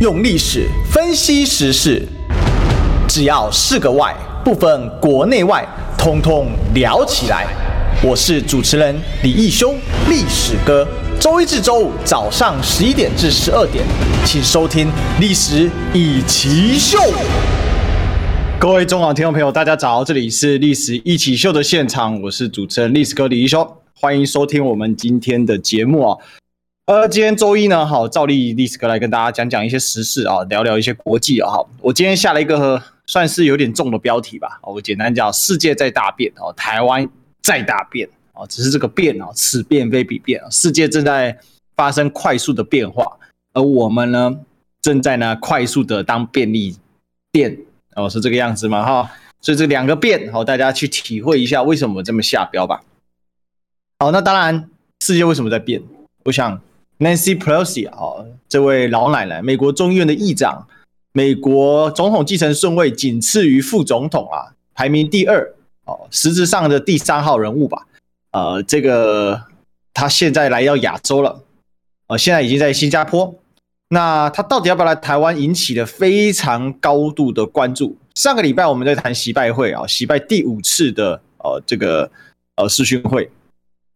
用历史分析时事，只要是个“外”，不分国内外，通通聊起来。我是主持人李义修，历史哥。周一至周五早上十一点至十二点，请收听《历史易起秀》。各位中港听众朋友，大家早，这里是《历史一起秀》的现场，我是主持人历史哥李义修，欢迎收听我们今天的节目啊。呃，今天周一呢，好，照例历史哥来跟大家讲讲一些时事啊，聊聊一些国际啊。好，我今天下了一个算是有点重的标题吧，我简单讲，世界在大变哦，台湾在大变哦，只是这个变啊，此变非彼变啊，世界正在发生快速的变化，而我们呢，正在呢快速的当便利店哦，是这个样子嘛？哈，所以这两个变，好，大家去体会一下为什么这么下标吧。好，那当然，世界为什么在变？我想。Nancy Pelosi 啊，这位老奶奶，美国众议院的议长，美国总统继承顺位仅次于副总统啊，排名第二哦，实质上的第三号人物吧。呃，这个他现在来到亚洲了，呃，现在已经在新加坡。那他到底要不要来台湾，引起了非常高度的关注。上个礼拜我们在谈习拜会啊，习拜第五次的呃这个呃视讯会。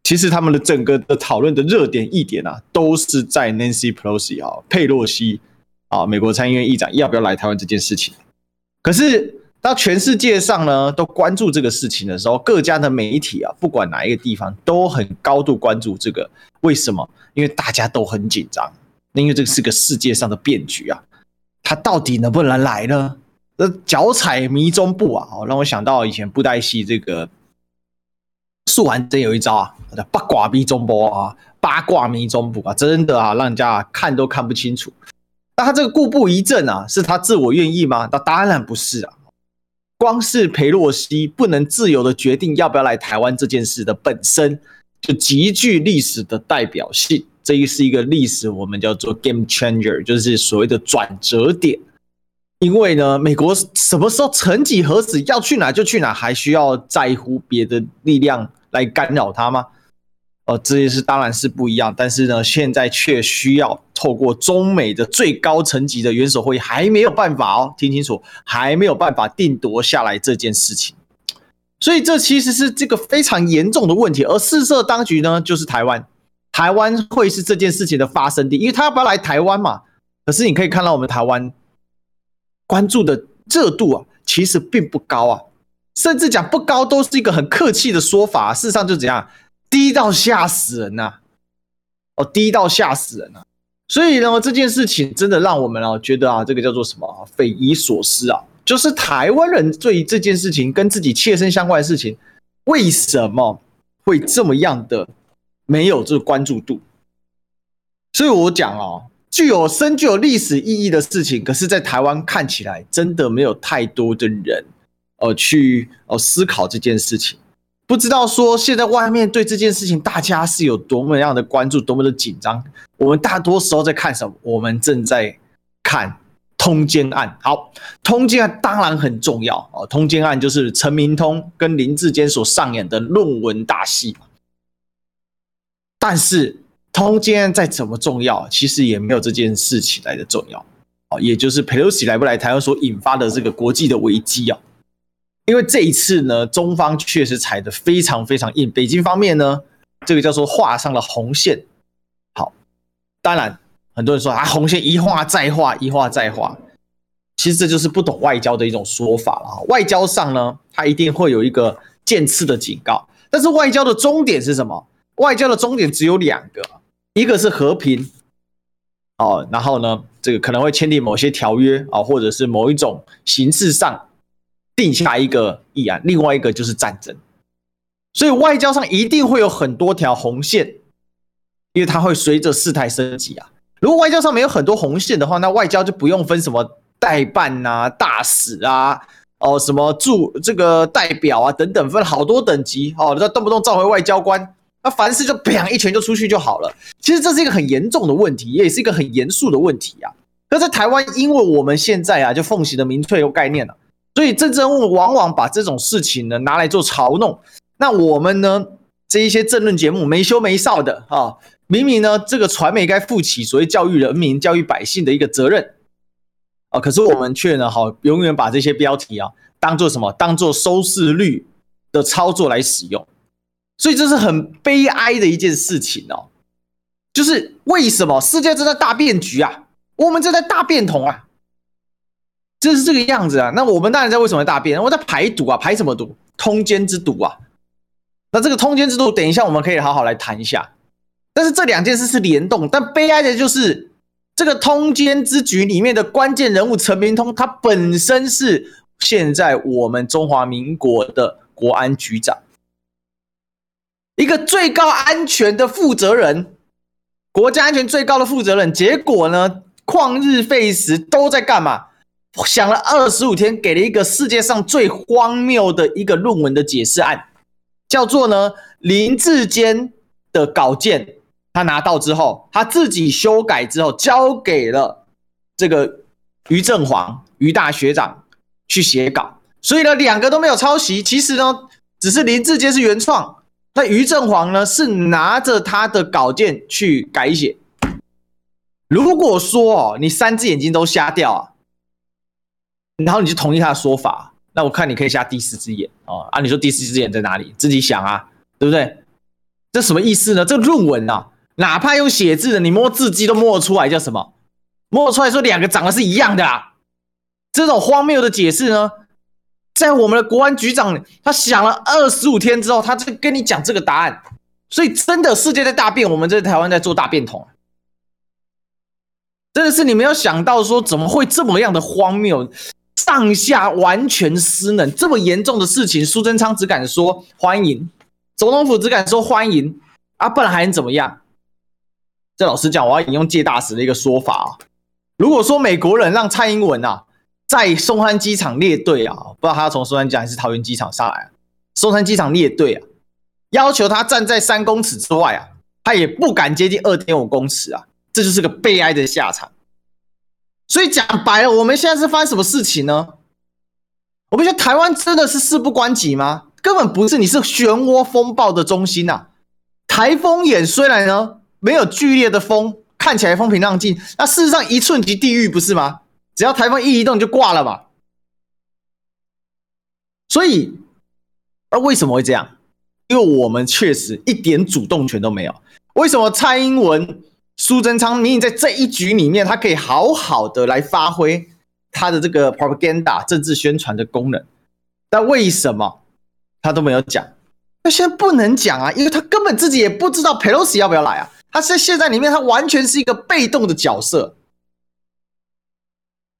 其实他们的整个的讨论的热点议点啊，都是在 Nancy Pelosi 啊，佩洛西啊，美国参议院议长要不要来台湾这件事情。可是当全世界上呢都关注这个事情的时候，各家的媒体啊，不管哪一个地方都很高度关注这个。为什么？因为大家都很紧张，因为这个是个世界上的变局啊，他到底能不能来呢？那脚踩迷踪步啊，让我想到以前布袋戏这个。素还真有一招啊，八卦迷踪步啊，八卦迷踪步啊，真的啊，让人家看都看不清楚。那他这个故布疑阵啊，是他自我愿意吗？那当然不是啊。光是裴洛西不能自由的决定要不要来台湾这件事的本身，就极具历史的代表性。这一是一个历史，我们叫做 game changer，就是所谓的转折点。因为呢，美国什么时候曾几何时要去哪就去哪，还需要在乎别的力量来干扰他吗？呃，这件事当然是不一样，但是呢，现在却需要透过中美的最高层级的元首会议，还没有办法哦，听清楚，还没有办法定夺下来这件事情。所以这其实是这个非常严重的问题，而释设当局呢，就是台湾，台湾会是这件事情的发生地，因为他要不要来台湾嘛？可是你可以看到我们台湾。关注的热度啊，其实并不高啊，甚至讲不高都是一个很客气的说法啊。事实上就怎样，低到吓死人呐！哦，低到吓死人呐！所以呢，这件事情真的让我们啊觉得啊，这个叫做什么啊，匪夷所思啊，就是台湾人对于这件事情跟自己切身相关的事情，为什么会这么样的没有这个关注度？所以我讲哦。具有深具有历史意义的事情，可是，在台湾看起来真的没有太多的人，呃，去呃思考这件事情。不知道说现在外面对这件事情，大家是有多么样的关注，多么的紧张。我们大多时候在看什么？我们正在看通奸案。好，通奸案当然很重要哦。通奸案就是陈明通跟林志坚所上演的论文大戏。但是。通奸再怎么重要，其实也没有这件事情来的重要啊，也就是佩洛西来不来台湾所引发的这个国际的危机啊。因为这一次呢，中方确实踩得非常非常硬，北京方面呢，这个叫做画上了红线。好，当然很多人说啊，红线一画再画，一画再画，其实这就是不懂外交的一种说法了啊。外交上呢，它一定会有一个渐次的警告，但是外交的终点是什么？外交的终点只有两个。一个是和平，哦，然后呢，这个可能会签订某些条约啊，或者是某一种形式上定下一个议案。另外一个就是战争，所以外交上一定会有很多条红线，因为它会随着事态升级啊。如果外交上没有很多红线的话，那外交就不用分什么代办啊、大使啊、哦什么驻这个代表啊等等，分好多等级哦，那动不动召回外交官。那凡事就砰一拳就出去就好了。其实这是一个很严重的问题，也是一个很严肃的问题啊。那在台湾，因为我们现在啊就奉行的民粹有概念了，所以政治人物往往把这种事情呢拿来做嘲弄。那我们呢这一些政论节目没羞没臊的啊，明明呢这个传媒该负起所谓教育人民、教育百姓的一个责任啊，可是我们却呢，好永远把这些标题啊当做什么？当做收视率的操作来使用，所以这是很悲哀的一件事情哦。就是为什么世界正在大变局啊？我们正在大变通啊，就是这个样子啊。那我们当然知道为什么大变，我在排毒啊，排什么毒？通奸之毒啊。那这个通奸之毒，等一下我们可以好好来谈一下。但是这两件事是联动，但悲哀的就是这个通奸之局里面的关键人物陈明通，他本身是现在我们中华民国的国安局长，一个最高安全的负责人。国家安全最高的负责人，结果呢，旷日费时都在干嘛？想了二十五天，给了一个世界上最荒谬的一个论文的解释案，叫做呢林志坚的稿件，他拿到之后，他自己修改之后，交给了这个于正煌于大学长去写稿，所以呢，两个都没有抄袭，其实呢，只是林志坚是原创。那于正煌呢，是拿着他的稿件去改写。如果说哦，你三只眼睛都瞎掉啊，然后你就同意他的说法，那我看你可以瞎第四只眼哦。啊，你说第四只眼在哪里？自己想啊，对不对？这什么意思呢？这论文啊，哪怕用写字的，你摸字迹都摸得出来，叫什么？摸出来说两个长得是一样的啊。这种荒谬的解释呢？在我们的国安局长，他想了二十五天之后，他就跟你讲这个答案。所以真的世界在大变，我们在台湾在做大变统，真的是你没有想到说怎么会这么样的荒谬，上下完全失能，这么严重的事情，苏贞昌只敢说欢迎，总统府只敢说欢迎，啊，不然还能怎么样？这老实讲，我要引用介大使的一个说法啊，如果说美国人让蔡英文啊。在松山机场列队啊，不知道他从松山机场还是桃园机场上来啊。松山机场列队啊，要求他站在三公尺之外啊，他也不敢接近二点五公尺啊，这就是个悲哀的下场。所以讲白了，我们现在是发生什么事情呢？我们觉得台湾真的是事不关己吗？根本不是，你是漩涡风暴的中心呐、啊。台风眼虽然呢没有剧烈的风，看起来风平浪静，那事实上一寸即地狱，不是吗？只要台风一移动就挂了嘛，所以，而为什么会这样？因为我们确实一点主动权都没有。为什么蔡英文、苏贞昌明明在这一局里面，他可以好好的来发挥他的这个 propaganda 政治宣传的功能，但为什么他都没有讲？那现在不能讲啊，因为他根本自己也不知道 Pelosi 要不要来啊。他在现在里面，他完全是一个被动的角色。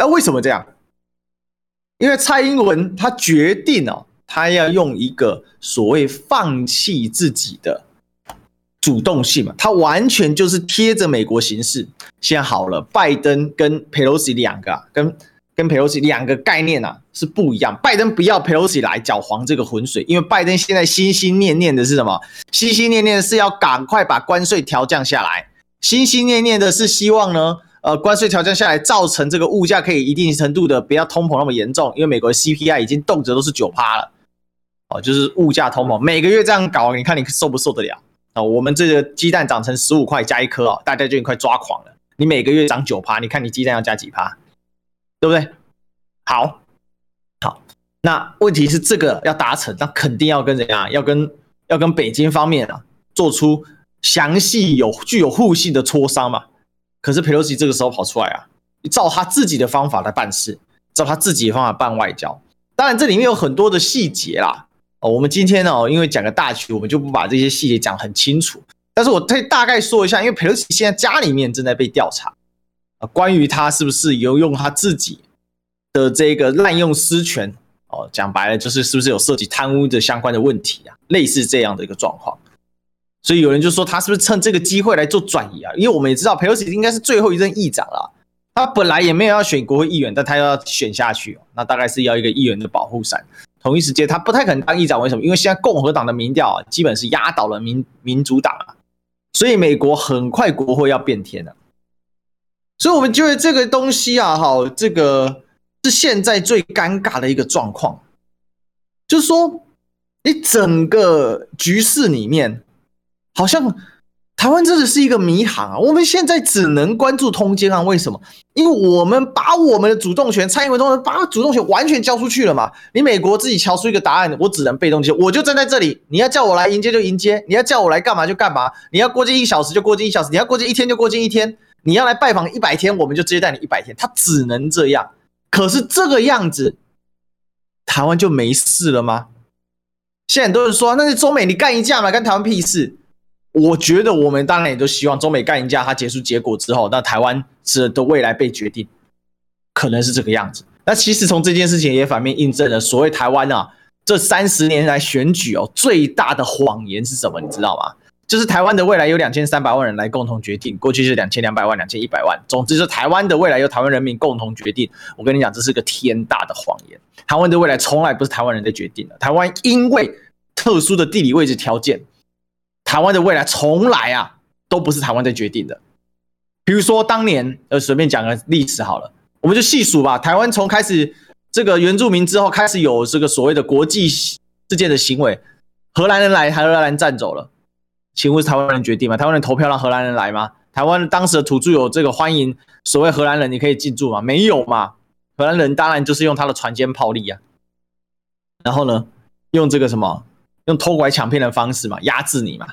那为什么这样？因为蔡英文他决定哦，他要用一个所谓放弃自己的主动性嘛，他完全就是贴着美国行事。现在好了，拜登跟佩洛西两个啊，跟跟佩洛西两个概念啊是不一样。拜登不要佩洛西来搅黄这个浑水，因为拜登现在心心念念的是什么？心心念念是要赶快把关税调降下来，心心念念的是希望呢。呃，关税调降下来，造成这个物价可以一定程度的不要通膨那么严重，因为美国的 CPI 已经动辄都是九趴了，哦，就是物价通膨，每个月这样搞，你看你受不受得了？哦，我们这个鸡蛋涨成十五块加一颗哦，大家就已经快抓狂了。你每个月涨九趴，你看你鸡蛋要加几趴，对不对？好，好，那问题是这个要达成，那肯定要跟怎样？要跟要跟北京方面啊，做出详细有具有互信的磋商嘛。可是佩洛西这个时候跑出来啊，照他自己的方法来办事，照他自己的方法办外交。当然这里面有很多的细节啦，哦，我们今天呢，因为讲个大局，我们就不把这些细节讲很清楚。但是我可以大概说一下，因为佩洛西现在家里面正在被调查，关于他是不是有用他自己的这个滥用私权哦，讲白了就是是不是有涉及贪污的相关的问题啊，类似这样的一个状况。所以有人就说他是不是趁这个机会来做转移啊？因为我们也知道佩洛西应该是最后一任议长了，他本来也没有要选国会议员，但他要选下去，那大概是要一个议员的保护伞。同一时间他不太可能当议长，为什么？因为现在共和党的民调啊，基本是压倒了民民主党啊，所以美国很快国会要变天了。所以我们觉得这个东西啊，哈，这个是现在最尴尬的一个状况，就是说你整个局势里面。好像台湾真的是一个迷航啊！我们现在只能关注通奸案，为什么？因为我们把我们的主动权，蔡英文总统把主动权完全交出去了嘛。你美国自己敲出一个答案，我只能被动接，我就站在这里。你要叫我来迎接就迎接，你要叫我来干嘛就干嘛。你要过境一小时就过境一小时，你要过境一天就过境一天。你要来拜访一百天，我们就接待你一百天。他只能这样。可是这个样子，台湾就没事了吗？现在很多人说，那是中美你干一架嘛，干台湾屁事？我觉得我们当然也都希望中美干一架，它结束结果之后，那台湾是的未来被决定，可能是这个样子。那其实从这件事情也反面印证了所谓台湾啊，这三十年来选举哦最大的谎言是什么？你知道吗？就是台湾的未来由两千三百万人来共同决定，过去是两千两百万、两千一百万，总之是台湾的未来由台湾人民共同决定。我跟你讲，这是个天大的谎言。台湾的未来从来不是台湾人在决定的，台湾因为特殊的地理位置条件。台湾的未来从来啊都不是台湾在决定的。比如说当年，呃，随便讲个历史好了，我们就细数吧。台湾从开始这个原住民之后，开始有这个所谓的国际事件的行为，荷兰人来，荷兰人占走了，请问是台湾人决定吗？台湾人投票让荷兰人来吗？台湾当时的土著有这个欢迎所谓荷兰人，你可以进驻吗？没有嘛。荷兰人当然就是用他的船坚炮利啊，然后呢，用这个什么，用偷拐抢骗的方式嘛，压制你嘛。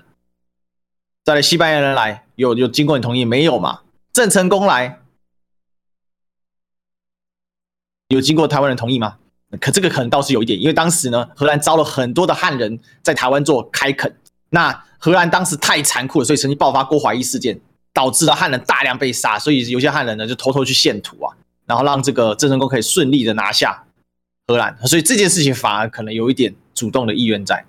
再来，西班牙人来，有有经过你同意没有嘛？郑成功来，有经过台湾人同意吗？可这个可能倒是有一点，因为当时呢，荷兰招了很多的汉人在台湾做开垦，那荷兰当时太残酷了，所以曾经爆发过怀疑事件，导致了汉人大量被杀，所以有些汉人呢就偷偷去献土啊，然后让这个郑成功可以顺利的拿下荷兰，所以这件事情反而可能有一点主动的意愿在。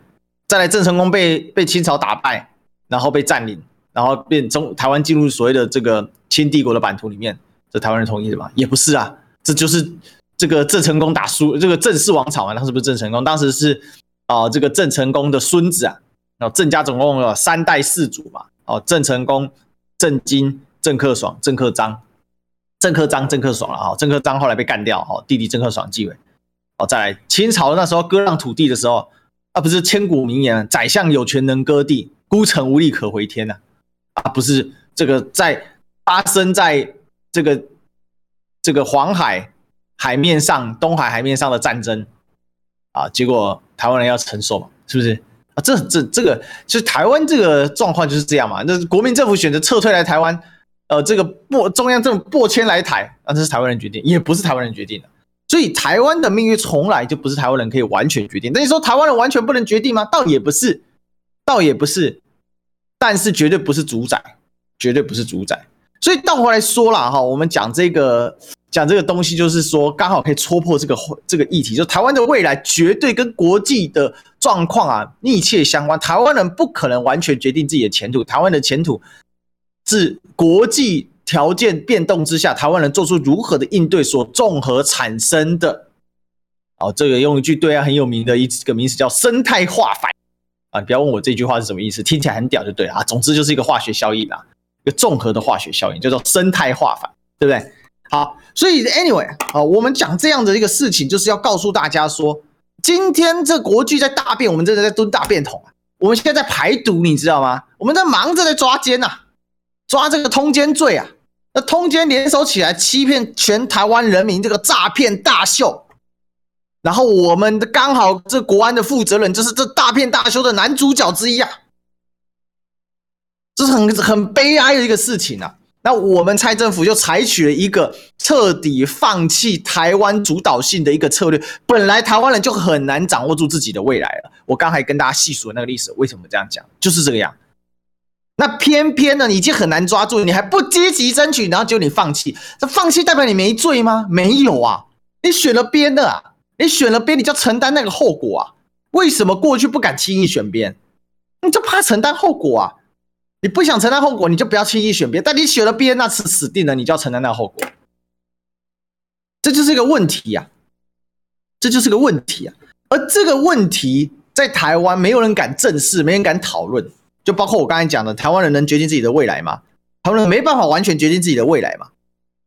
再来，郑成功被被清朝打败。然后被占领，然后变中台湾进入所谓的这个清帝国的版图里面，这台湾人同意的吗？也不是啊，这就是这个郑成功打输这个郑氏王朝嘛，当时不是郑成功，当时是啊、这个郑成功的孙子啊，然后郑家总共有三代四祖嘛，哦郑成功、郑经、郑克爽、郑克章、郑克章、郑克爽了啊，郑克章后来被干掉，哦弟弟郑克爽继位，哦再来清朝那时候割让土地的时候，啊不是千古名言，宰相有权能割地。孤城无力可回天呐、啊，不是这个在发生在这个这个黄海海面上、东海海面上的战争啊，结果台湾人要承受嘛，是不是啊？这这这个就是台湾这个状况就是这样嘛。那国民政府选择撤退来台湾，呃，这个破中央政府破迁来台，啊，这是台湾人决定，也不是台湾人决定的。所以台湾的命运从来就不是台湾人可以完全决定。那你说台湾人完全不能决定吗？倒也不是。倒也不是，但是绝对不是主宰，绝对不是主宰。所以倒回来说了哈，我们讲这个讲这个东西，就是说刚好可以戳破这个这个议题，就台湾的未来绝对跟国际的状况啊密切相关。台湾人不可能完全决定自己的前途，台湾的前途是国际条件变动之下，台湾人做出如何的应对所综合产生的。哦，这个用一句对岸很有名的一个名词叫生态化反。啊，你不要问我这句话是什么意思，听起来很屌就对了啊。总之就是一个化学效应啦，一个综合的化学效应，叫做生态化反，对不对？好，所以 anyway 啊，我们讲这样的一个事情，就是要告诉大家说，今天这国际在大变，我们真的在蹲大便桶啊。我们现在在排毒，你知道吗？我们在忙着在抓奸呐，抓这个通奸罪啊。那通奸联手起来欺骗全台湾人民，这个诈骗大秀。然后我们的刚好这国安的负责人就是这大骗大修的男主角之一啊，这是很很悲哀的一个事情啊。那我们蔡政府就采取了一个彻底放弃台湾主导性的一个策略。本来台湾人就很难掌握住自己的未来了。我刚才跟大家细数那个历史，为什么这样讲？就是这个样。那偏偏呢，你已经很难抓住，你还不积极争取，然后就你放弃。这放弃代表你没罪吗？没有啊，你选了边的啊。你选了边，你就要承担那个后果啊？为什么过去不敢轻易选边？你就怕承担后果啊？你不想承担后果，你就不要轻易选边。但你选了边，那是死定了，你就要承担那个后果。这就是一个问题呀，这就是个问题啊。而这个问题在台湾没有人敢正视，没人敢讨论。就包括我刚才讲的，台湾人能决定自己的未来吗？台湾人没办法完全决定自己的未来吗？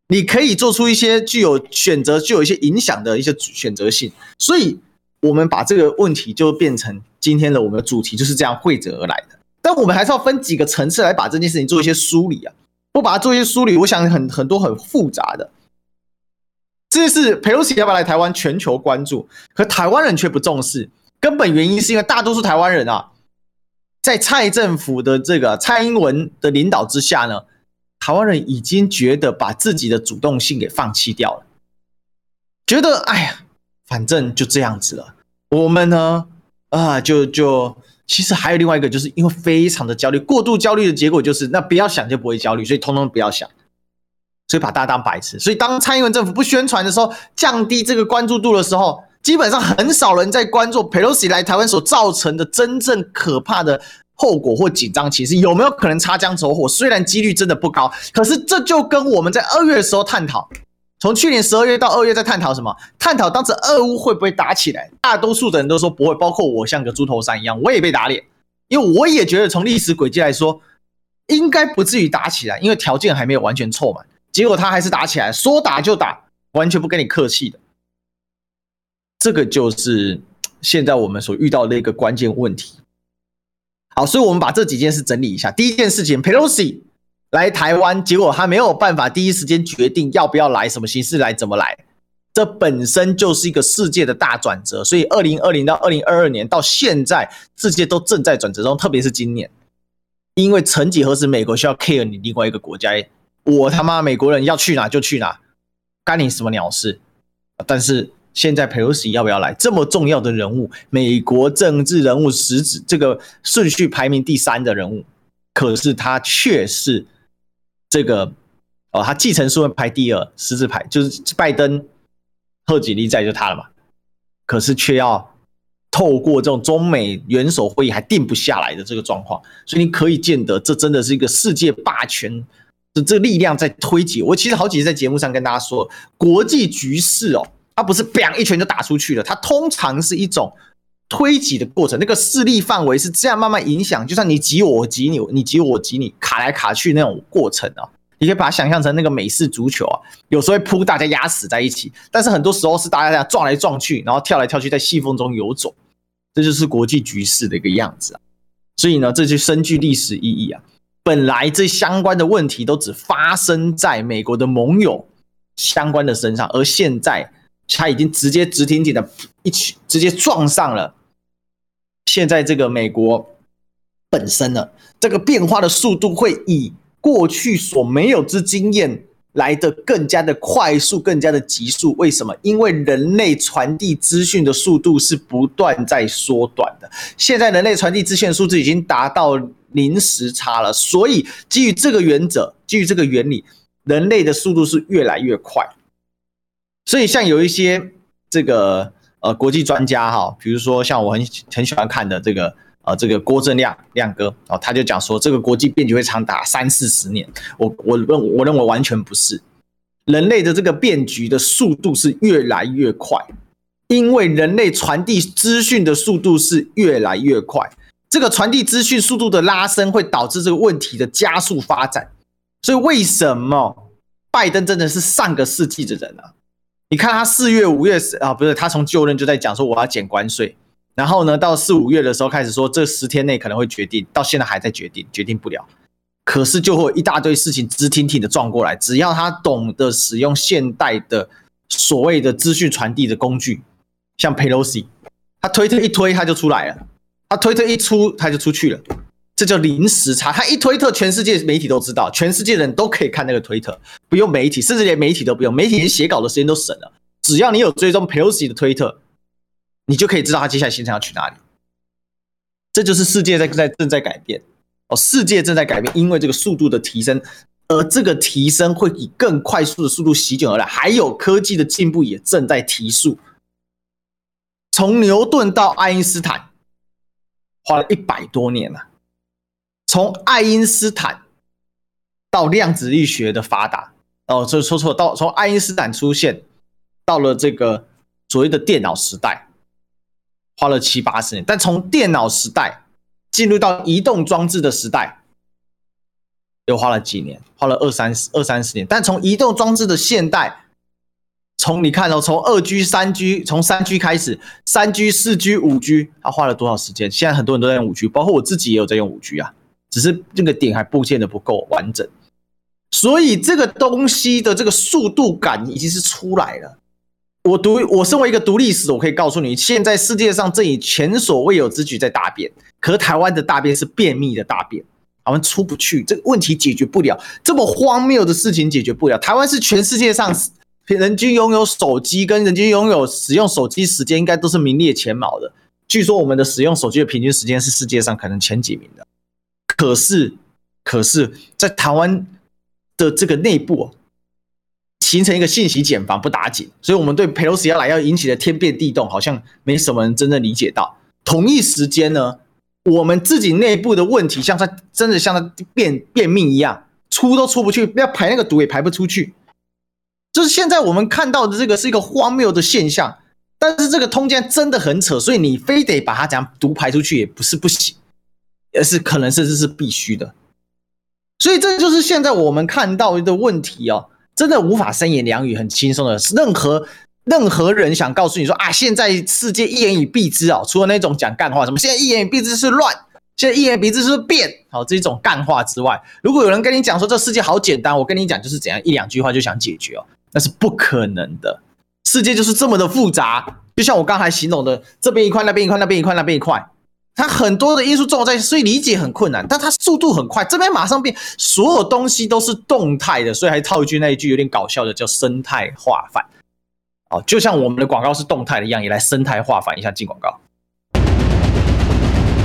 你可以做出一些具有选择、具有一些影响的一些选择性，所以我们把这个问题就变成今天的我们的主题，就是这样汇整而来的。但我们还是要分几个层次来把这件事情做一些梳理啊。不把它做一些梳理，我想很很多很复杂的。这是佩洛西要不要来台湾，全球关注，可台湾人却不重视。根本原因是因为大多数台湾人啊，在蔡政府的这个蔡英文的领导之下呢，台湾人已经觉得把自己的主动性给放弃掉了，觉得哎呀，反正就这样子了。我们呢，啊，就就。其实还有另外一个，就是因为非常的焦虑，过度焦虑的结果就是，那不要想就不会焦虑，所以通通不要想，所以把大家当白痴。所以当蔡英文政府不宣传的时候，降低这个关注度的时候，基本上很少人在关注佩洛西来台湾所造成的真正可怕的后果或紧张情势有没有可能擦枪走火。虽然几率真的不高，可是这就跟我们在二月的时候探讨。从去年十二月到二月，在探讨什么？探讨当时俄乌会不会打起来？大多数的人都说不会，包括我，像个猪头山一样，我也被打脸，因为我也觉得从历史轨迹来说，应该不至于打起来，因为条件还没有完全凑满。结果他还是打起来，说打就打，完全不跟你客气的。这个就是现在我们所遇到的一个关键问题。好，所以我们把这几件事整理一下。第一件事情，Pelosi。来台湾，结果他没有办法第一时间决定要不要来，什么形式来，怎么来，这本身就是一个世界的大转折。所以，二零二零到二零二二年到现在，世界都正在转折中，特别是今年，因为曾几何时，美国需要 care 你另外一个国家，我他妈美国人要去哪就去哪，干你什么鸟事？但是现在佩洛西要不要来，这么重要的人物，美国政治人物，实质这个顺序排名第三的人物，可是他却是。这个哦，他继承顺位排第二，十字排就是拜登、贺锦丽在就他了嘛。可是却要透过这种中美元首会议还定不下来的这个状况，所以你可以见得，这真的是一个世界霸权的这力量在推挤。我其实好几次在节目上跟大家说，国际局势哦，它不是砰一拳就打出去了，它通常是一种推挤的过程。那个势力范围是这样慢慢影响，就像你挤我，挤你，你挤我，挤你，卡来卡去那种过程啊。你可以把它想象成那个美式足球啊，有时候扑大家压死在一起，但是很多时候是大家这样撞来撞去，然后跳来跳去，在细缝中游走，这就是国际局势的一个样子啊。所以呢，这就深具历史意义啊。本来这相关的问题都只发生在美国的盟友相关的身上，而现在他已经直接直挺挺的一起直接撞上了。现在这个美国本身呢，这个变化的速度会以。过去所没有之经验来得更加的快速，更加的急速。为什么？因为人类传递资讯的速度是不断在缩短的。现在人类传递资讯的数字已经达到零时差了，所以基于这个原则，基于这个原理，人类的速度是越来越快。所以像有一些这个呃国际专家哈，比如说像我很很喜欢看的这个。呃，这个郭正亮亮哥啊，他就讲说，这个国际变局会长达三四十年。我我认我认为完全不是，人类的这个变局的速度是越来越快，因为人类传递资讯的速度是越来越快。这个传递资讯速度的拉升会导致这个问题的加速发展。所以为什么拜登真的是上个世纪的人啊？你看他四月五月啊，不是他从就任就在讲说我要减关税。然后呢，到四五月的时候开始说，这十天内可能会决定，到现在还在决定，决定不了。可是就会有一大堆事情直挺挺的撞过来，只要他懂得使用现代的所谓的资讯传递的工具，像 Pelosi，他推特一推他就出来了，他推特一出他就出去了，这叫零时差。他一推特，全世界媒体都知道，全世界人都可以看那个推特，不用媒体，甚至连媒体都不用，媒体连写稿的时间都省了，只要你有追踪 Pelosi 的推特。你就可以知道他接下来行程要去哪里，这就是世界在在正在改变哦，世界正在改变，因为这个速度的提升，而这个提升会以更快速的速度席卷而来，还有科技的进步也正在提速。从牛顿到爱因斯坦，花了一百多年了；从爱因斯坦到量子力学的发达，哦，这说错，到从爱因斯坦出现，到了这个所谓的电脑时代。花了七八十年，但从电脑时代进入到移动装置的时代，又花了几年？花了二三十、二三十年。但从移动装置的现代，从你看哦，从二 G、三 G，从三 G 开始，三 G、四 G、五 G，它花了多少时间？现在很多人都在用五 G，包括我自己也有在用五 G 啊。只是这个点还布线的不够完整。所以这个东西的这个速度感已经是出来了。我读，我身为一个读历史，我可以告诉你，现在世界上正以前所未有之举在大便。可是台湾的大便是便秘的大便，台湾出不去，这个问题解决不了，这么荒谬的事情解决不了。台湾是全世界上人均拥有手机跟人均拥有使用手机时间应该都是名列前茅的。据说我们的使用手机的平均时间是世界上可能前几名的。可是，可是在台湾。的这个内部形成一个信息茧房不打紧，所以我们对裴洛西要来要引起的天变地动，好像没什么人真正理解到。同一时间呢，我们自己内部的问题像在真的像在便便秘一样，出都出不去，要排那个毒也排不出去。就是现在我们看到的这个是一个荒谬的现象，但是这个通奸真的很扯，所以你非得把它讲毒排出去也不是不行，而是可能甚至是必须的。所以这就是现在我们看到的问题哦，真的无法三言两语很轻松的。任何任何人想告诉你说啊，现在世界一言以蔽之啊，除了那种讲干话，什么现在一言以蔽之是乱，现在一言以蔽之是变，好这种干话之外，如果有人跟你讲说这世界好简单，我跟你讲就是怎样一两句话就想解决哦，那是不可能的。世界就是这么的复杂，就像我刚才形容的，这边一块，那边一块，那边一块，那边一块。它很多的因素综合在一起，所以理解很困难。但它速度很快，这边马上变，所有东西都是动态的，所以还套一句那一句有点搞笑的，叫生态化反。哦，就像我们的广告是动态的一样，也来生态化反一下进广告。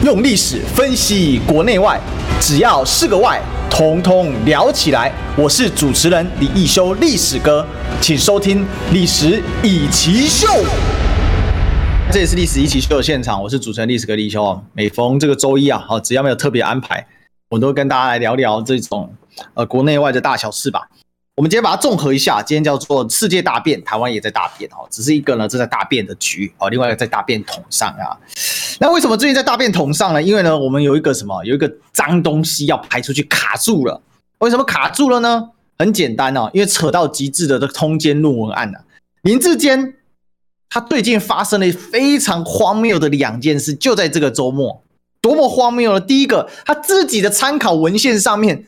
用历史分析国内外，只要是个“外”，统统聊起来。我是主持人李易修，历史哥，请收听《历史易起秀》。这也是历史一起秀的现场，我是主持人历史哥李修。每逢这个周一啊，好，只要没有特别安排，我都跟大家来聊聊这种呃国内外的大小事吧。我们今天把它综合一下，今天叫做世界大变，台湾也在大变哦，只是一个呢正在大变的局哦，另外一个在大便桶上啊。那为什么最近在大便桶上呢？因为呢，我们有一个什么，有一个脏东西要排出去卡住了。为什么卡住了呢？很简单哦，因为扯到极致的这个通奸论文案啊，林志坚。他最近发生了非常荒谬的两件事，就在这个周末，多么荒谬呢？第一个，他自己的参考文献上面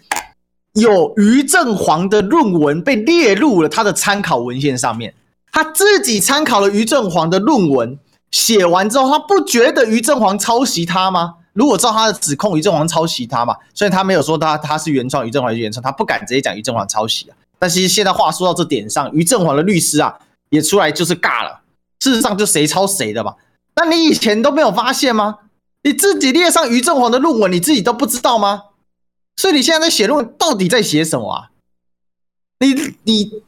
有于正煌的论文被列入了他的参考文献上面，他自己参考了于正煌的论文，写完之后，他不觉得于正煌抄袭他吗？如果照他的指控，于正煌抄袭他嘛，所以他没有说他他是原创，于正煌是原创，他不敢直接讲于正煌抄袭啊。但其实现在话说到这点上，于正煌的律师啊也出来就是尬了。事实上，就谁抄谁的嘛？那你以前都没有发现吗？你自己列上于正煌的论文，你自己都不知道吗？所以你现在在写论文，到底在写什么啊？你你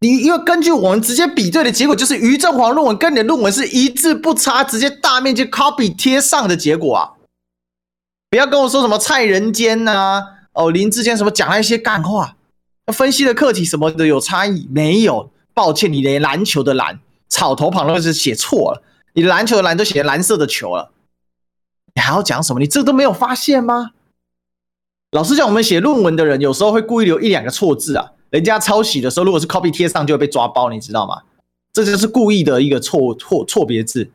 你，因为根据我们直接比对的结果，就是于正煌论文跟你的论文是一字不差，直接大面积 copy 贴上的结果啊！不要跟我说什么蔡仁坚呐、啊，哦林志坚什么讲了一些干话，分析的课题什么的有差异没有？抱歉，你连篮球的篮。草头旁都是写错了，你篮球的篮都写蓝色的球了，你还要讲什么？你这都没有发现吗？老师讲，我们写论文的人有时候会故意留一两个错字啊，人家抄袭的时候，如果是 copy 贴上就会被抓包，你知道吗？这就是故意的一个错错错别字，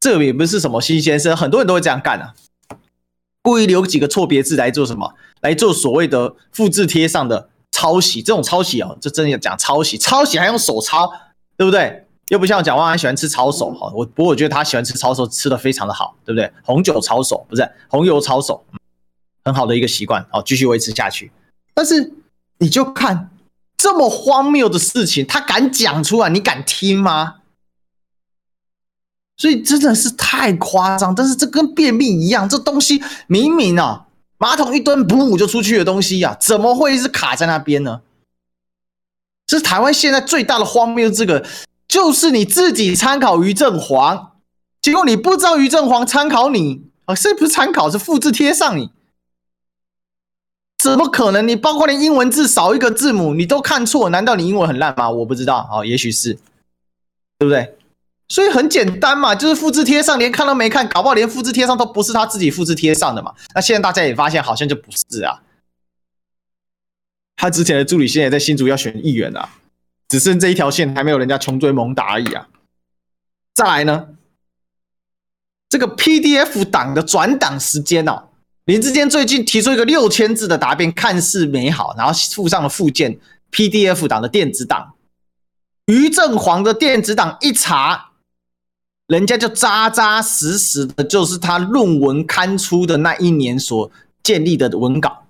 这也不是什么新鲜事，很多人都会这样干啊，故意留几个错别字来做什么？来做所谓的复制贴上的抄袭，这种抄袭哦，这真的要讲抄袭，抄袭还用手抄，对不对？又不像蒋万安喜欢吃抄手哈，我不过我觉得他喜欢吃抄手，吃的非常的好，对不对？红酒抄手不是红油抄手，很好的一个习惯，好，继续维持下去。但是你就看这么荒谬的事情，他敢讲出来，你敢听吗？所以真的是太夸张。但是这跟便秘一样，这东西明明啊，马桶一蹲，噗就出去的东西呀，怎么会是卡在那边呢？这是台湾现在最大的荒谬，这个。就是你自己参考于正煌，结果你不知道于正煌参考你啊，是不是参考是复制贴上你？怎么可能？你包括连英文字少一个字母你都看错，难道你英文很烂吗？我不知道啊，也许是，对不对？所以很简单嘛，就是复制贴上，连看都没看，搞不好连复制贴上都不是他自己复制贴上的嘛。那现在大家也发现好像就不是啊，他之前的助理现在在新竹要选议员啊。只剩这一条线还没有人家穷追猛打而已啊！再来呢，这个 PDF 档的转档时间哦，林志坚最近提出一个六千字的答辩，看似美好，然后附上了附件 PDF 档的电子档。于正煌的电子档一查，人家就扎扎实实的，就是他论文刊出的那一年所建立的文稿。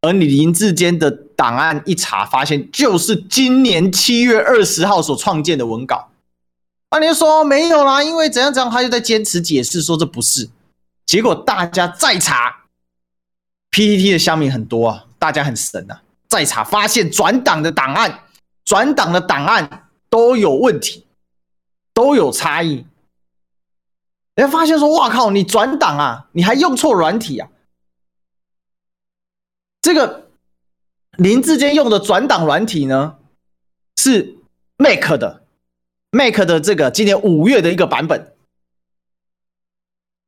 而你林志坚的档案一查，发现就是今年七月二十号所创建的文稿。那你就说没有啦，因为怎样怎样，他就在坚持解释说这不是。结果大家再查，PTT 的乡民很多啊，大家很神啊，再查发现转档的档案。转档的档案都有问题，都有差异。人家发现说：“哇靠，你转档啊，你还用错软体啊！”这个林志坚用的转档软体呢，是 Mac 的，Mac 的这个今年五月的一个版本。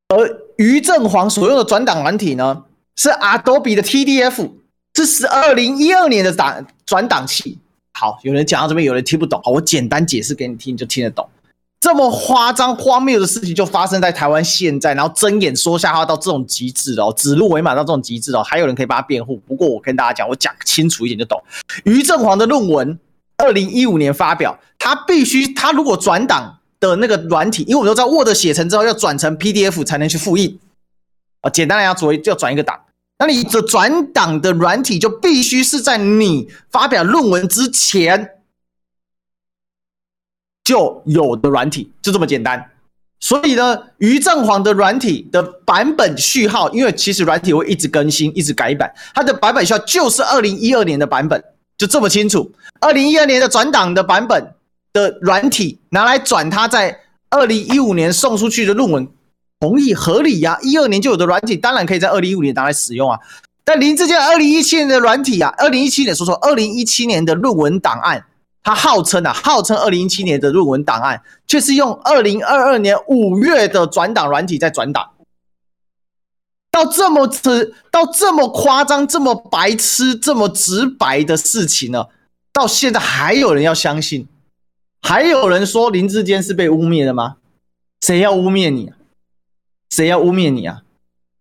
而于正煌所用的转档软体呢，是 Adobe 的 TDF，这是二零一二年的档转档器。好，有人讲到这边，有人听不懂，好，我简单解释给你听，你就听得懂。这么夸张荒谬的事情就发生在台湾现在，然后睁眼说瞎话到这种极致哦，指鹿为马到这种极致哦，还有人可以帮他辩护。不过我跟大家讲，我讲清楚一点就懂。于正煌的论文，二零一五年发表，他必须他如果转档的那个软体，因为我们都知道 Word 写成之后要转成 PDF 才能去复印啊，简单来讲，所谓就要转一个档。那你的转档的软体就必须是在你发表论文之前就有的软体，就这么简单。所以呢，于正煌的软体的版本序号，因为其实软体会一直更新、一直改版，它的版本序号就是二零一二年的版本，就这么清楚。二零一二年的转档的版本的软体拿来转它在二零一五年送出去的论文。同意合理呀、啊，一二年就有的软体，当然可以在二零一五年拿来使用啊。但林志坚二零一七年的软体啊，二零一七年说说二零一七年的论文档案，他号称啊，号称二零一七年的论文档案，却是用二零二二年五月的转档软体在转档。到这么直，到这么夸张，这么白痴，这么直白的事情呢，到现在还有人要相信？还有人说林志坚是被污蔑的吗？谁要污蔑你？谁要污蔑你啊？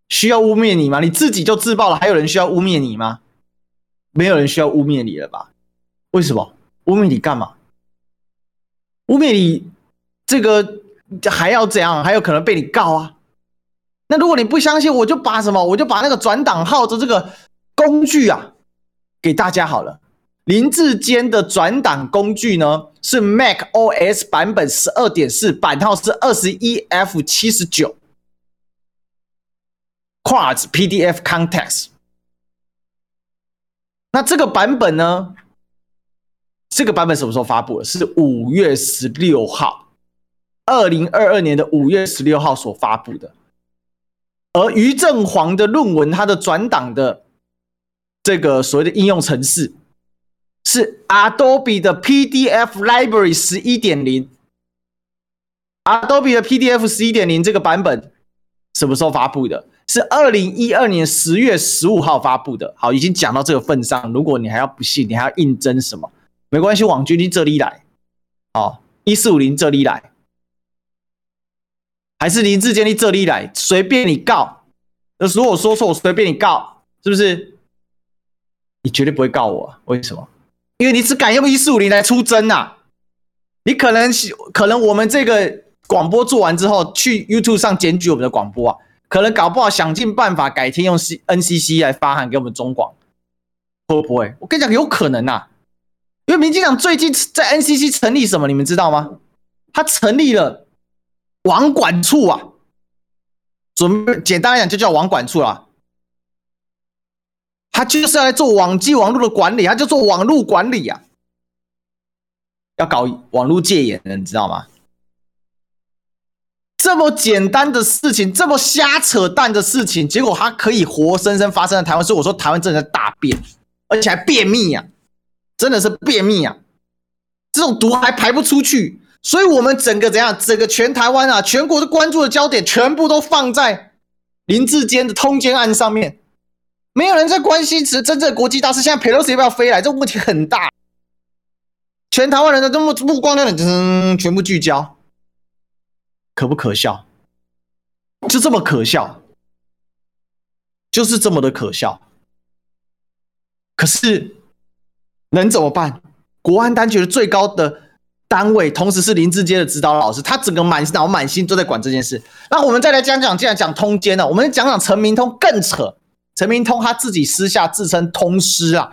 需要污蔑你吗？你自己就自爆了，还有人需要污蔑你吗？没有人需要污蔑你了吧？为什么？污蔑你干嘛？污蔑你这个还要怎样？还有可能被你告啊？那如果你不相信，我就把什么？我就把那个转档号的这个工具啊给大家好了。林志坚的转档工具呢是 Mac OS 版本十二点四，版号是二十一 F 七十九。Quartz PDF Context，那这个版本呢？这个版本什么时候发布的？是五月十六号，二零二二年的五月十六号所发布的。而于正煌的论文，它的转档的这个所谓的应用程式是 Adobe 的 PDF Library 十一点零，Adobe 的 PDF 十一点零这个版本什么时候发布的？是二零一二年十月十五号发布的。好，已经讲到这个份上，如果你还要不信，你还要应征什么？没关系，网军你这里来，哦，一四五零这里来，还是林志坚你这里来，随便你告。那如果说错，我随便你告，是不是？你绝对不会告我，为什么？因为你只敢用一四五零来出征呐、你可能可能我们这个广播做完之后，去 YouTube 上检举我们的广播啊。可能搞不好想尽办法改天用 C NCC 来发函给我们中广，会不会？我跟你讲，有可能呐，因为民进党最近在 NCC 成立什么，你们知道吗？他成立了网管处啊，准备简单来讲就叫网管处啊，他就是要来做网际网络的管理，他就做网络管理啊，要搞网络戒严的，你知道吗？这么简单的事情，这么瞎扯淡的事情，结果它可以活生生发生在台湾，所以我说台湾真的在大便，而且还便秘啊，真的是便秘啊，这种毒还排不出去，所以我们整个怎样，整个全台湾啊，全国的关注的焦点全部都放在林志坚的通奸案上面，没有人在关心是真正的国际大事，现在裴洛西要不要飞来，这问题很大，全台湾人的这么目光呢，嗯，全部聚焦。可不可笑？就这么可笑，就是这么的可笑。可是能怎么办？国安当局的最高的单位，同时是林志坚的指导老师，他整个满脑满心都在管这件事。那我们再来讲讲，既然讲通奸了，我们讲讲陈明通更扯。陈明通他自己私下自称通师啊，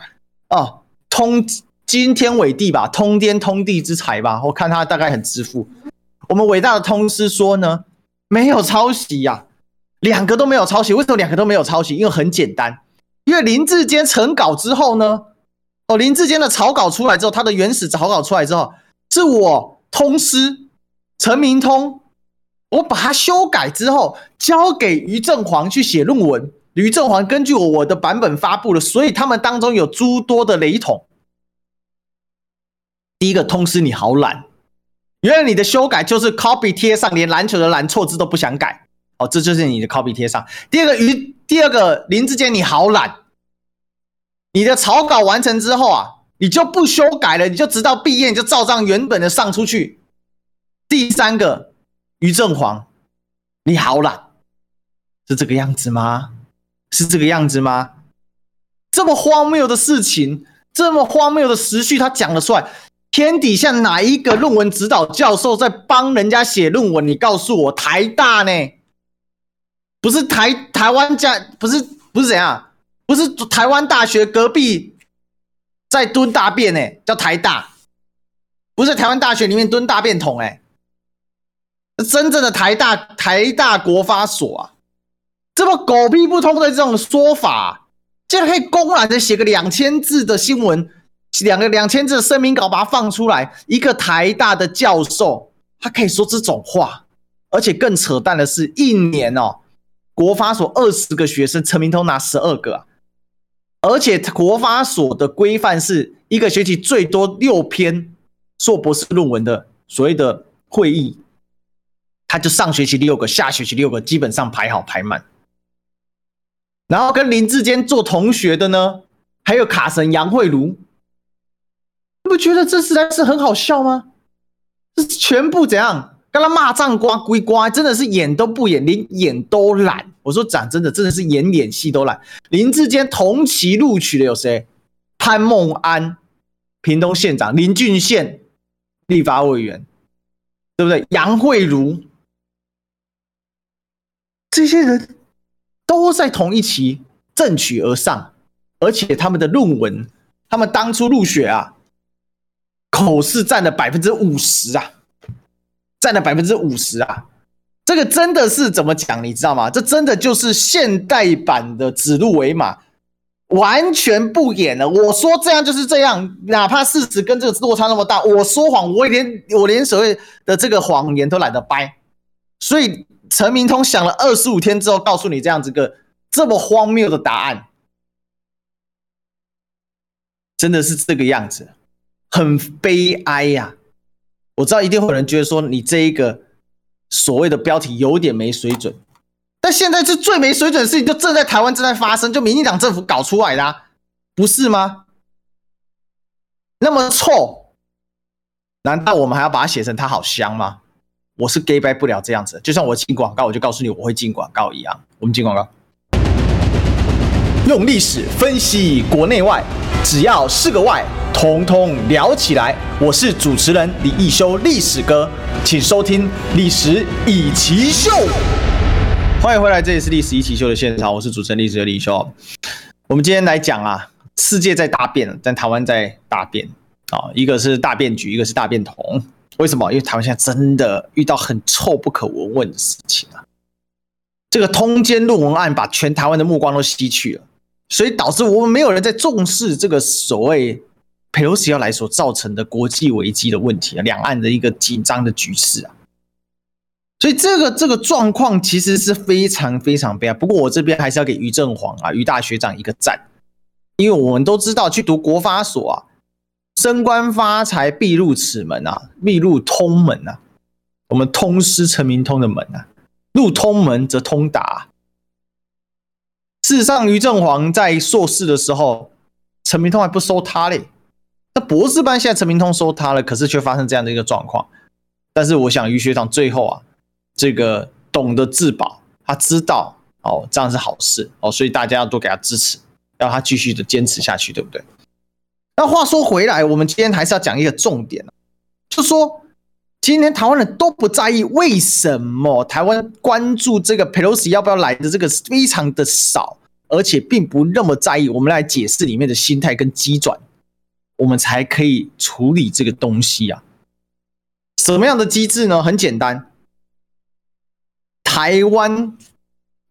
哦，通惊天伟地吧，通天通地之才吧，我看他大概很自负。我们伟大的通师说呢，没有抄袭呀、啊，两个都没有抄袭。为什么两个都没有抄袭？因为很简单，因为林志坚成稿之后呢，哦，林志坚的草稿出来之后，他的原始草稿出来之后，是我通师陈明通，我把它修改之后，交给于正煌去写论文。于正煌根据我我的版本发布了，所以他们当中有诸多的雷同。第一个通师你好懒，原来你的修改就是 copy 贴上，连篮球的篮错字都不想改，哦，这就是你的 copy 贴上。第二个于第二个林志坚你好懒，你的草稿完成之后啊，你就不修改了，你就直到毕业你就照章原本的上出去。第三个于正煌你好懒，是这个样子吗？是这个样子吗？这么荒谬的事情，这么荒谬的时序，他讲得出来。天底下哪一个论文指导教授在帮人家写论文？你告诉我，台大呢？不是台台湾家，不是不是怎样？不是台湾大学隔壁在蹲大便呢？叫台大，不是台湾大学里面蹲大便桶哎，真正的台大台大国发所啊。这么狗屁不通的这种说法，竟然可以公然的写个两千字的新闻，两个两千字的声明稿把它放出来。一个台大的教授，他可以说这种话，而且更扯淡的是，一年哦，国发所二十个学生，陈明通拿十二个啊，而且国发所的规范是一个学期最多六篇硕博士论文的所谓的会议，他就上学期六个，下学期六个，基本上排好排满。然后跟林志坚做同学的呢，还有卡神杨慧茹，你不觉得这实在是很好笑吗？这全部怎样？跟他骂脏瓜归瓜，真的是演都不演，连演都懒。我说讲真的，真的是演演戏都懒。林志坚同期录取的有谁？潘孟安，屏东县长；林俊宪，立法委员，对不对？杨慧茹，这些人。都在同一期正取而上，而且他们的论文，他们当初入学啊，口试占了百分之五十啊，占了百分之五十啊，这个真的是怎么讲？你知道吗？这真的就是现代版的指鹿为马，完全不演了。我说这样就是这样，哪怕事实跟这个落差那么大，我说谎，我连我连所谓的这个谎言都懒得掰，所以。陈明通想了二十五天之后，告诉你这样子个这么荒谬的答案，真的是这个样子，很悲哀呀、我知道一定会有人觉得说你这一个所谓的标题有点没水准，但现在是最没水准的事情就正在台湾正在发生，就民进党政府搞出来的、啊，不是吗？那么臭，难道我们还要把它写成它好香吗？我是 gay 掰不了这样子，就像我进广告，我就告诉你我会进广告一样。我们进广告，用历史分析国内外，只要是个“外”，统统聊起来。我是主持人李易修，历史哥，请收听《历史易起 SHOW》。欢迎回来，这里是《历史易起 SHOW》的现场，我是主持人历史哥李易修。我们今天来讲啊，世界在大变，但台湾在大变啊，一个是大变局，一个是大变同。为什么？因为台湾现在真的遇到很臭不可闻闻的事情啊！这个通奸论文案把全台湾的目光都吸去了，所以导致我们没有人在重视这个所谓佩洛西要来所造成的国际危机的问题啊，两岸的一个紧张的局势啊。所以这个这个状况其实是非常非常悲哀。不过我这边还是要给于正煌啊，于大学长一个赞，因为我们都知道去读国发所啊。升官发财必入此门啊，必入通门啊。我们通师成名通的门啊，入通门则通达。事实上，于正煌在硕士的时候，陈明通还不收他嘞。那博士班现在陈明通收他了，可是却发生这样的一个状况。但是我想，于学长最后啊，这个懂得自保，他知道哦，这样是好事哦，所以大家要多给他支持，要他继续的坚持下去，对不对？那话说回来，我们今天还是要讲一个重点，就说今天台湾人都不在意，为什么台湾关注这个 Pelosi 要不要来的这个非常的少，而且并不那么在意。我们来解释里面的心态跟机转，我们才可以处理这个东西啊。什么样的机制呢？很简单，台湾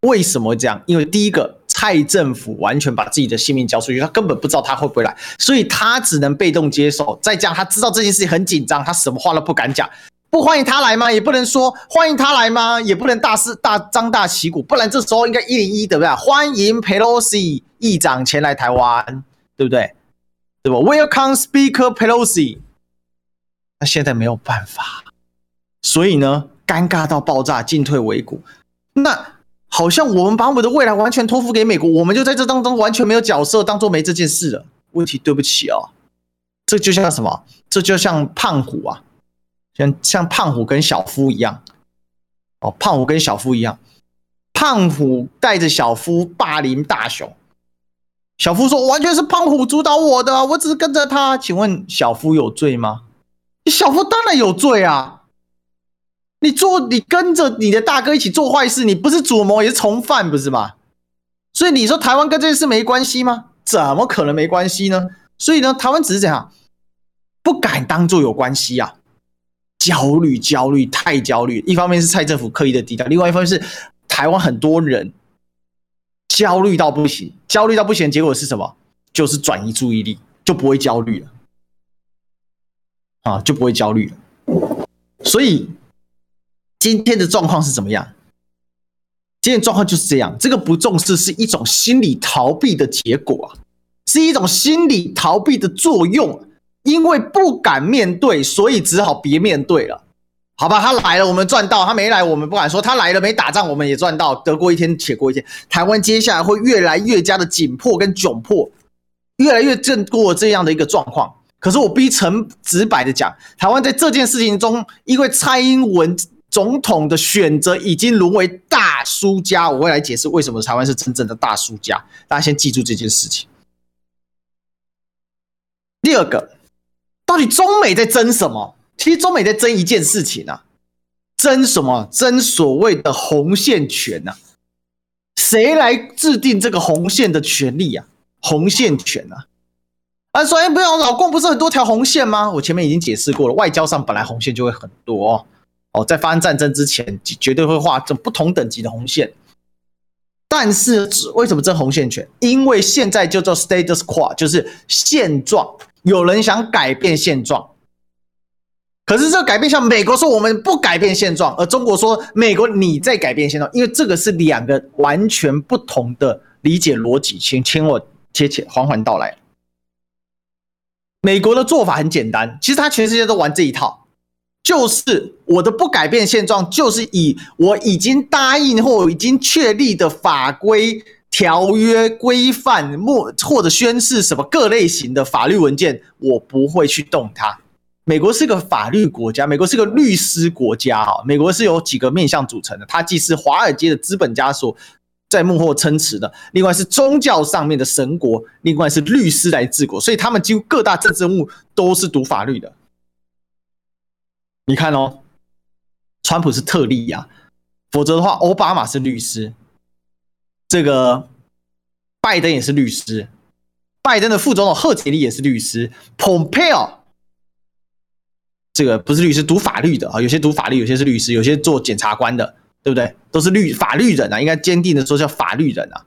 为什么这样？因为第一个，蔡政府完全把自己的性命交出去，他根本不知道他会不会来，所以他只能被动接受。再加他知道这件事情很紧张，他什么话都不敢讲。不欢迎他来吗？也不能说欢迎他来吗？也不能大肆大张大旗鼓，不然这时候应该一零一对不对？欢迎 Pelosi 议长前来台湾，对不对？对吧？Welcome Speaker Pelosi。那现在没有办法，所以呢，尴尬到爆炸，进退维谷。那好像我们把我们的未来完全托付给美国，我们就在这当中完全没有角色，当做没这件事了。问题，对不起哦，这就像什么？这就像胖虎啊，像像胖虎跟小夫一样。哦，胖虎跟小夫一样，胖虎带着小夫霸凌大雄，小夫说完全是胖虎主导我的，我只是跟着他。请问小夫有罪吗？小夫当然有罪啊！你做，你跟着你的大哥一起做坏事，你不是主谋也是从犯，不是吗？所以你说台湾跟这件事没关系吗？怎么可能没关系呢？所以呢，台湾只是这样，不敢当做有关系啊，焦虑，焦虑，太焦虑。一方面是蔡政府刻意的低调，另外一方面是台湾很多人焦虑到不行，焦虑到不行，结果是什么？就是转移注意力，就不会焦虑了。啊，就不会焦虑了。所以今天的状况是怎么样？今天状况就是这样。这个不重视是一种心理逃避的结果啊，是一种心理逃避的作用。因为不敢面对，所以只好别面对了。好吧，他来了，我们赚到；他没来，我们不敢说。他来了，没打仗，我们也赚到。得过一天，且过一天。台湾接下来会越来越加的紧迫跟窘迫，越来越正过这样的一个状况。可是我逼成直白的讲，台湾在这件事情中，因为蔡英文总统的选择已经沦为大输家。我会来解释为什么台湾是真正的大输家。大家先记住这件事情。第二个，到底中美在争什么？其实中美在争一件事情啊，争什么？争所谓的红线权呐、啊？谁来制定这个红线的权利啊？红线权啊？啊，说哎，不要，老共不是很多条红线吗？我前面已经解释过了，外交上本来红线就会很多哦，哦，在发生战争之前，绝对会画这不同等级的红线。但是为什么争红线权？因为现在叫做 status quo，就是现状，有人想改变现状，可是这改变，像美国说我们不改变现状，而中国说美国你在改变现状，因为这个是两个完全不同的理解逻辑，请听我切切缓缓道来。美国的做法很简单，其实他全世界都玩这一套，就是我的不改变现状，就是以我已经答应或已经确立的法规、条约、规范，或或者宣誓什么各类型的法律文件，我不会去动它。美国是个法律国家，美国是个律师国家啊，美国是由几个面向组成的，它既是华尔街的资本家所。在幕后撑持的，另外是宗教上面的神国，另外是律师来治国，所以他们几乎各大政治人物都是读法律的。你看哦，川普是特例呀，否则的话，奥巴马是律师，这个拜登也是律师，拜登的副总统贺锦丽也是律师，Pompeo 这个不是律师，读法律的啊，有些读法律，有些是律师，有些做检察官的。对不对？都是律法律人啊，应该坚定的说叫法律人啊。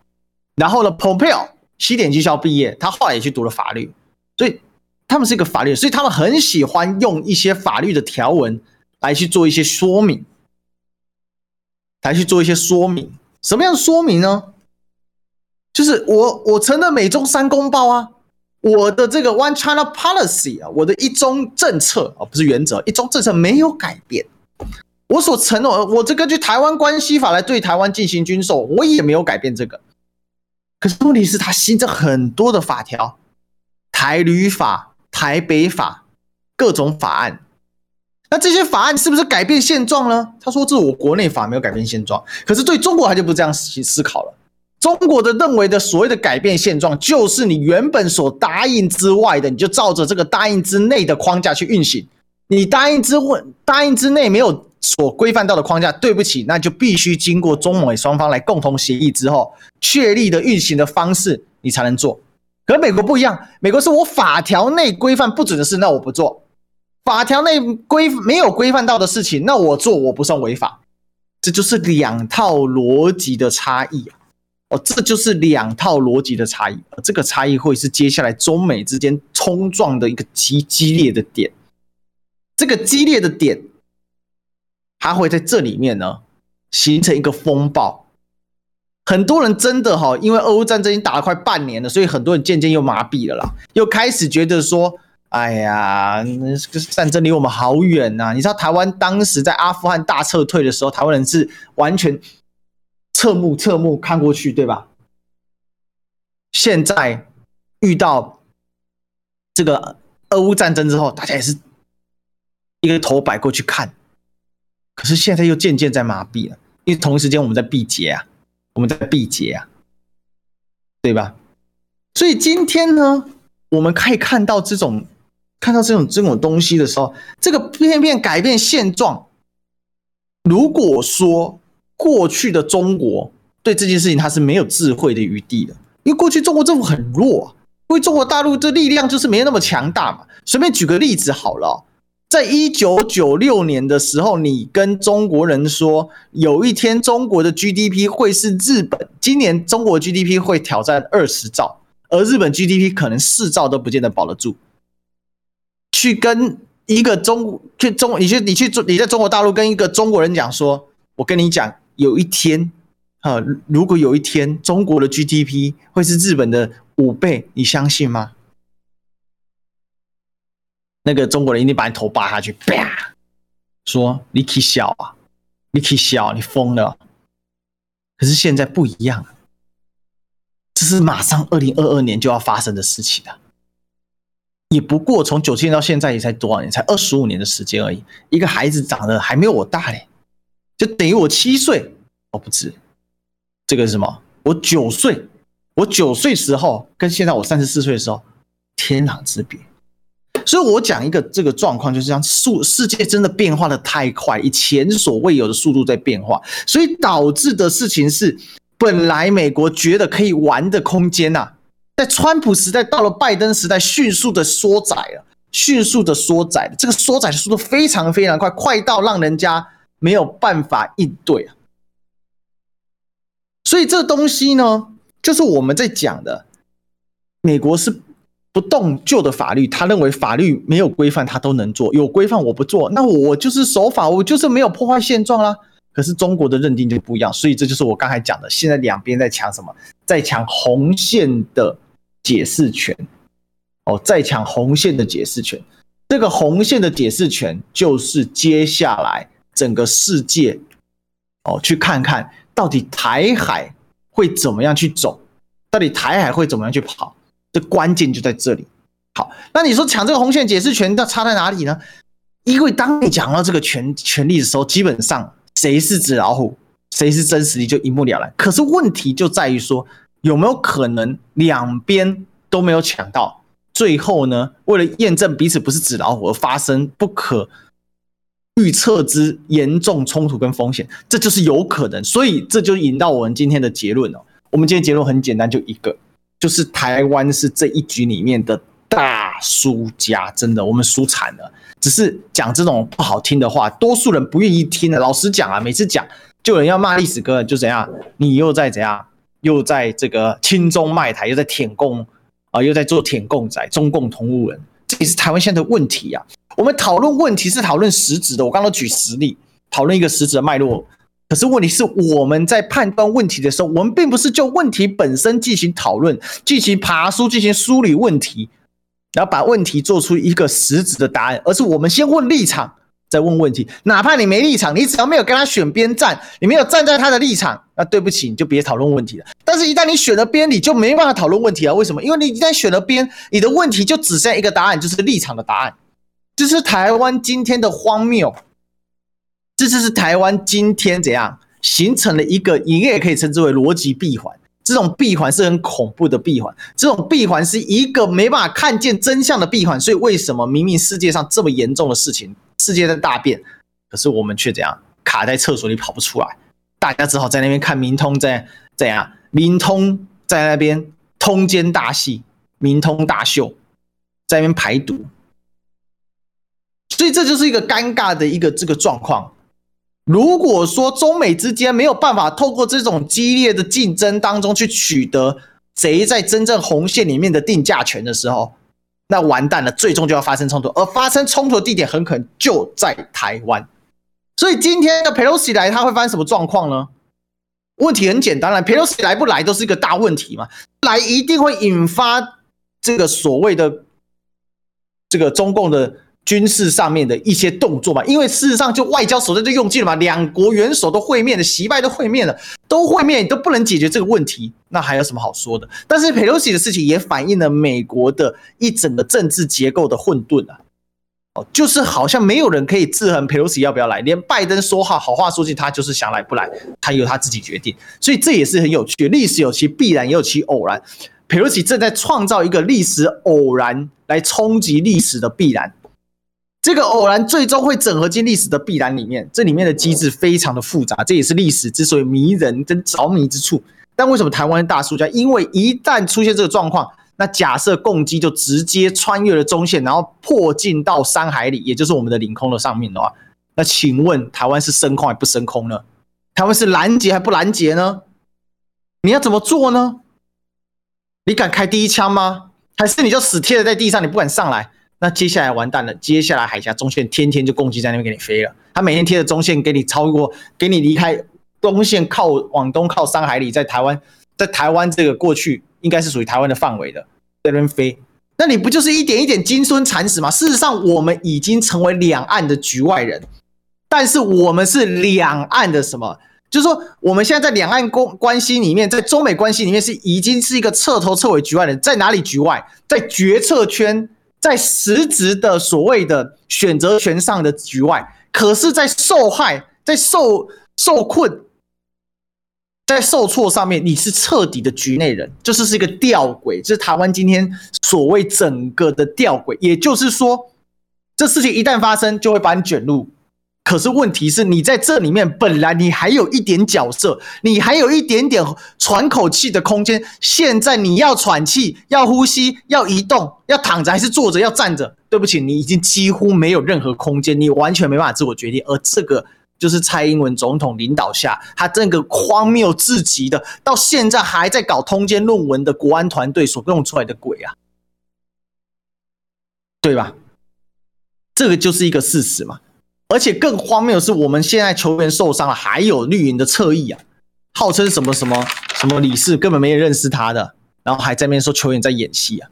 然后呢，Pompeo 西点军校毕业，他后来也去读了法律，所以他们是一个法律，所以他们很喜欢用一些法律的条文来去做一些说明，来去做一些说明。什么样说明呢？就是我我承认美中三公报啊，我的这个 One China Policy 啊，我的一中政策啊，不是原则，一中政策没有改变。我所承诺，我这根据台湾关系法来对台湾进行军售，我也没有改变这个。可是问题是，他新增很多的法条，台旅法、台北法，各种法案，那这些法案是不是改变现状呢？他说：“这是我国内法没有改变现状。”可是对中国他就不这样思思考了。中国的认为的所谓的改变现状，就是你原本所答应之外的，你就照着这个答应之内的框架去运行。你答应之问，答应之内没有所规范到的框架，对不起，那就必须经过中美双方来共同协议之后确立的运行的方式，你才能做。可美国不一样，美国是我法条内规范不准的事，那我不做。法条内规没有规范到的事情，那我做我不算违法，这就是两套逻辑的差异啊！哦，这就是两套逻辑的差异，这个差异会是接下来中美之间冲撞的一个极激烈的点。这个激烈的点，它会在这里面呢形成一个风暴。很多人真的哈，因为俄乌战争已经打了快半年了，所以很多人渐渐又麻痹了啦，又开始觉得说。哎呀，战争离我们好远呐！你知道台湾当时在阿富汗大撤退的时候，台湾人是完全侧目侧目看过去，对吧？现在遇到这个俄乌战争之后，大家也是一个头摆过去看。可是现在又渐渐在麻痹了，因为同一时间我们在缔结啊，我们在缔结啊，对吧？所以今天呢，我们可以看到这种。看到这种这种东西的时候，这个偏偏改变现状。如果说过去的中国对这件事情它是没有智慧的余地的，因为过去中国政府很弱，因为中国大陆的力量就是没那么强大嘛。随便举个例子好了，在一九九六年的时候，你跟中国人说，有一天中国的 GDP 会是日本，今年中国 GDP 会挑战二十兆，而日本 GDP 可能四兆都不见得保得住。去跟一个中去中，你去你去中你在中国大陆跟一个中国人讲说，我跟你讲，有一天啊，如果有一天中国的 GDP 会是日本的五倍，你相信吗？那个中国人一定把你头扒下去，啪，说你起笑啊，你起笑，你疯了。可是现在不一样，这是马上二零二二年就要发生的事情了。也不过从九七年到现在也才多少年，才二十五年的时间而已。一个孩子长得还没有我大嘞，就等于我七岁，我不止。这个是什么？我九岁，我九岁时候跟现在我三十四岁的时候，天壤之别。所以我讲一个这个状况，就是这样，速世界真的变化的太快，以前所未有的速度在变化，所以导致的事情是，本来美国觉得可以玩的空间呐、啊。在川普时代到了拜登时代，迅速的缩窄了，迅速的缩窄。这个缩窄的速度非常非常快，快到让人家没有办法应对啊。所以这东西呢，就是我们在讲的，美国是不动旧的法律，他认为法律没有规范他都能做，有规范我不做，那我就是守法，我就是没有破坏现状啦。可是中国的认定就不一样，所以这就是我刚才讲的，现在两边在抢什么，在抢红线的。解释权，哦，在抢红线的解释权，这个红线的解释权就是接下来整个世界，哦，去看看到底台海会怎么样去走，到底台海会怎么样去跑，这关键就在这里。好，那你说抢这个红线解释权，它差在哪里呢？因为当你讲到这个权权利的时候，基本上谁是纸老虎，谁是真实力就一目了然。可是问题就在于说。有没有可能两边都没有抢到？最后呢，为了验证彼此不是纸老虎而发生不可预测之严重冲突跟风险，这就是有可能。所以这就引到我们今天的结论了。我们今天结论很简单，就一个，就是台湾是这一局里面的大输家。真的，我们输惨了。只是讲这种不好听的话，多数人不愿意听的。老实讲啊，每次讲就有人要骂历史哥，就怎样，你又在怎样。又在这个亲中卖台，又在舔共啊，又在做舔共仔，中共同路人，这也是台湾现在的问题啊。我们讨论问题是讨论实质的，我刚刚举实例，讨论一个实质的脉络。可是问题是我们在判断问题的时候，我们并不是就问题本身进行讨论，进行爬梳，进行梳理问题，然后把问题做出一个实质的答案，而是我们先问立场。再问问题，哪怕你没立场，你只要没有跟他选边站，你没有站在他的立场，那对不起，你就别讨论问题了。但是，一旦你选了边，你就没办法讨论问题了。为什么？因为你一旦选了边，你的问题就只剩一个答案，就是立场的答案，这是台湾今天的荒谬，这就是台湾今天怎样形成了一个，你也可以称之为逻辑闭环。这种闭环是很恐怖的闭环，这种闭环是一个没办法看见真相的闭环。所以为什么明明世界上这么严重的事情，世界在大变，可是我们却怎样卡在厕所里跑不出来？大家只好在那边看明通在怎样，明通在那边通奸大戏，明通大秀，在那边排毒。所以这就是一个尴尬的一个这个状况。如果说中美之间没有办法透过这种激烈的竞争当中去取得谁在真正红线里面的定价权的时候，那完蛋了，最终就要发生冲突，而发生冲突的地点很可能就在台湾。所以今天的佩洛西来，他会发生什么状况呢？问题很简单了，佩洛西来不来都是一个大问题嘛，来一定会引发这个所谓的这个中共的。军事上面的一些动作嘛，因为事实上就外交手段就用尽了嘛，两国元首都会面了，习拜都会面了，都会面都不能解决这个问题，那还有什么好说的？但是佩洛西的事情也反映了美国的一整个政治结构的混沌啊，哦，就是好像没有人可以制衡佩洛西要不要来，连拜登说话好话说尽，他就是想来不来，他由他自己决定，所以这也是很有趣，历史有其必然，也有其偶然，佩洛西正在创造一个历史偶然来冲击历史的必然。这个偶然最终会整合进历史的必然里面，这里面的机制非常的复杂，这也是历史之所以迷人跟着迷之处。但为什么台湾大输家？因为一旦出现这个状况，那假设共机就直接穿越了中线，然后迫近到山海里，也就是我们的领空的上面的话，那请问台湾是升空还不升空呢？台湾是拦截还不拦截呢？你要怎么做呢？你敢开第一枪吗？还是你就死贴在地上，你不敢上来？那接下来完蛋了，接下来海峡中线天天就共机在那边给你飞了，他每天贴着中线给你超过，给你离开中线靠往东靠山海里，在台湾，在台湾这个过去应该是属于台湾的范围的，在那边飞，那你不就是一点一点金孙蚕死吗？事实上，我们已经成为两岸的局外人，但是我们是两岸的什么？就是说，我们现在在两岸关关系里面，在中美关系里面是已经是一个彻头彻尾局外人，在哪里局外？在决策圈。在实质的所谓的选择权上的局外，可是，在受害、在受受困、在受挫上面，你是彻底的局内人，这、就是是一个吊诡，这是台湾今天所谓整个的吊诡。也就是说，这事情一旦发生，就会把你卷入。可是问题是你在这里面本来你还有一点角色，你还有一点点喘口气的空间。现在你要喘气、要呼吸、要移动、要躺着还是坐着、要站着？对不起，你已经几乎没有任何空间，你完全没办法自我决定。而这个就是蔡英文总统领导下，他这个荒谬至极的，到现在还在搞通奸论文的国安团队所弄出来的鬼啊，对吧？这个就是一个事实嘛。而且更荒谬的是，我们现在球员受伤了，还有绿营的侧翼啊，号称什么什么什么理事，根本没人认识他的，然后还在那边说球员在演戏啊，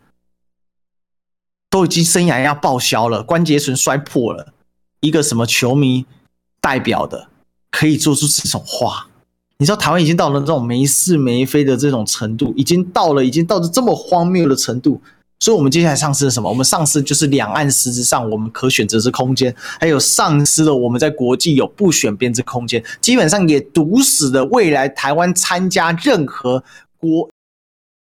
都已经生涯要报销了，关节唇摔破了，一个什么球迷代表的可以做出这种话？你知道台湾已经到了这种没是没非的这种程度，已经到了已经到了这么荒谬的程度。所以，我们接下来丧失了什么？我们丧失就是两岸实质上我们可选择之空间，还有丧失了我们在国际有不选边之空间，基本上也堵死了未来台湾参加任何国